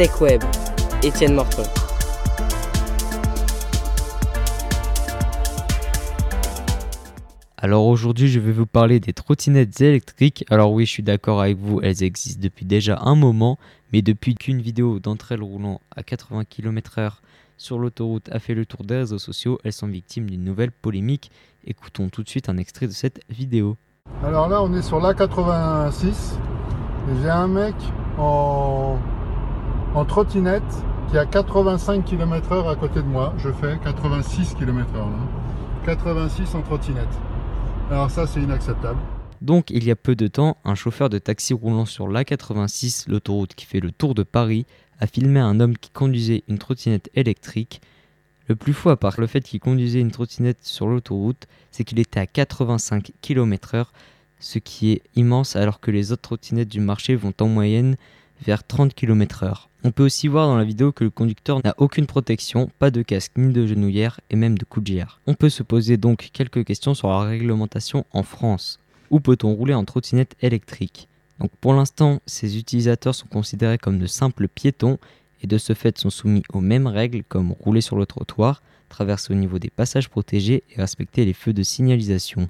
TechWeb, Étienne Morton. Alors aujourd'hui, je vais vous parler des trottinettes électriques. Alors oui, je suis d'accord avec vous, elles existent depuis déjà un moment, mais depuis qu'une vidéo d'entre elles roulant à 80 km/h sur l'autoroute a fait le tour des réseaux sociaux, elles sont victimes d'une nouvelle polémique. Écoutons tout de suite un extrait de cette vidéo. Alors là, on est sur l'A86 et j'ai un mec en, en trottinette qui a 85 km/h à côté de moi. Je fais 86 km/h. là. 86 en trottinette. Alors ça, c'est inacceptable. Donc il y a peu de temps, un chauffeur de taxi roulant sur l'A86, l'autoroute qui fait le tour de Paris, a filmé un homme qui conduisait une trottinette électrique. Le plus fou à part le fait qu'il conduisait une trottinette sur l'autoroute, c'est qu'il était à 85 km/h, ce qui est immense alors que les autres trottinettes du marché vont en moyenne vers 30 km/h. On peut aussi voir dans la vidéo que le conducteur n'a aucune protection, pas de casque ni de genouillère et même de gouttière. On peut se poser donc quelques questions sur la réglementation en France. Où peut-on rouler en trottinette électrique? Donc pour l'instant, ces utilisateurs sont considérés comme de simples piétons et de ce fait sont soumis aux mêmes règles comme rouler sur le trottoir, traverser au niveau des passages protégés et respecter les feux de signalisation.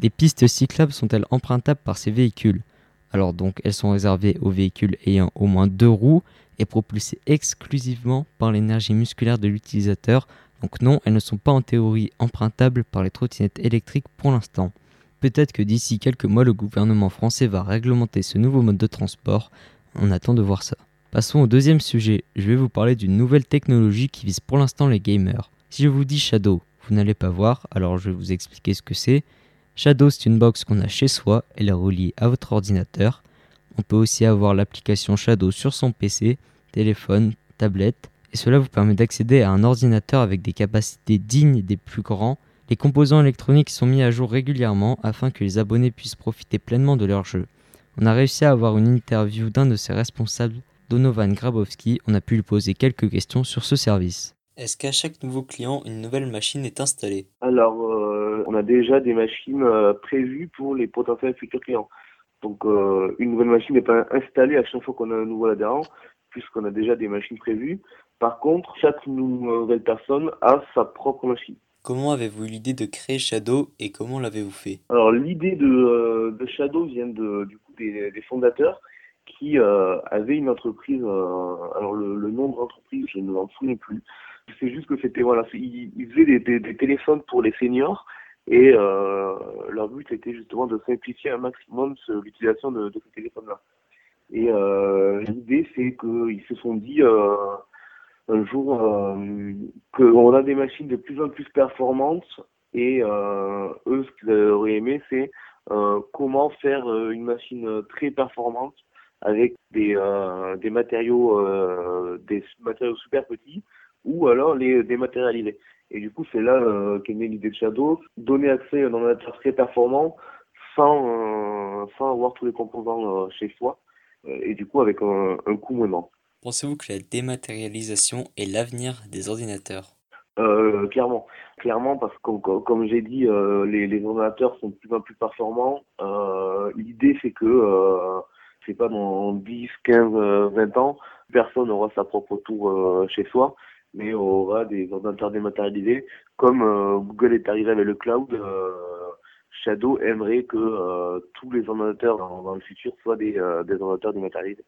Les pistes cyclables sont-elles empruntables par ces véhicules? Alors donc elles sont réservées aux véhicules ayant au moins deux roues et propulsées exclusivement par l'énergie musculaire de l'utilisateur. Donc non, elles ne sont pas en théorie empruntables par les trottinettes électriques pour l'instant. Peut-être que d'ici quelques mois le gouvernement français va réglementer ce nouveau mode de transport. On attend de voir ça. Passons au deuxième sujet. Je vais vous parler d'une nouvelle technologie qui vise pour l'instant les gamers. Si je vous dis Shadow, vous n'allez pas voir, alors je vais vous expliquer ce que c'est. Shadow, c'est une box qu'on a chez soi, elle est reliée à votre ordinateur. On peut aussi avoir l'application Shadow sur son PC, téléphone, tablette, et cela vous permet d'accéder à un ordinateur avec des capacités dignes des plus grands. Les composants électroniques sont mis à jour régulièrement afin que les abonnés puissent profiter pleinement de leur jeu. On a réussi à avoir une interview d'un de ses responsables, Donovan Grabowski, on a pu lui poser quelques questions sur ce service. Est-ce qu'à chaque nouveau client, une nouvelle machine est installée? Alors, euh, on a déjà des machines euh, prévues pour les potentiels futurs clients. Donc, euh, une nouvelle machine n'est pas installée à chaque fois qu'on a un nouveau adhérent, puisqu'on a déjà des machines prévues. Par contre, chaque nouvelle personne a sa propre machine. Comment avez-vous eu l'idée de créer Shadow et comment l'avez-vous fait? Alors, l'idée de, euh, de Shadow vient de, du coup des, des fondateurs qui euh, avaient une entreprise. euh, alors, le, le nom de l'entreprise, je ne m'en souviens plus. C'est juste que c'était voilà, ils, ils faisaient des, des, des téléphones pour les seniors et euh, leur but était justement de simplifier un maximum ce- l'utilisation de, de ces téléphones-là. Et euh, l'idée, c'est qu'ils se sont dit euh, un jour qu'on a des machines de plus en plus performantes et eux, ce qu'ils auraient aimé, c'est comment faire une machine très performante avec des, euh, des matériaux euh, des matériaux super petits ou alors les dématérialisés. Et du coup, c'est là euh, qu'est née l'idée de Shadow, donner accès à un ordinateur très performant sans, euh, sans avoir tous les composants euh, chez soi, et du coup avec un, un coût moindre. Pensez-vous que la dématérialisation est l'avenir des ordinateurs? Clairement, clairement parce que comme, j'ai dit, les, les ordinateurs sont de plus en plus performants. L'idée c'est que c'est pas dans 10, 15, euh, 20 ans, personne n'aura sa propre tour chez soi, mais aura des ordinateurs dématérialisés. Comme euh, Google est arrivé avec le cloud, euh, Shadow aimerait que euh, tous les ordinateurs dans, le futur soient des ordinateurs dématérialisés.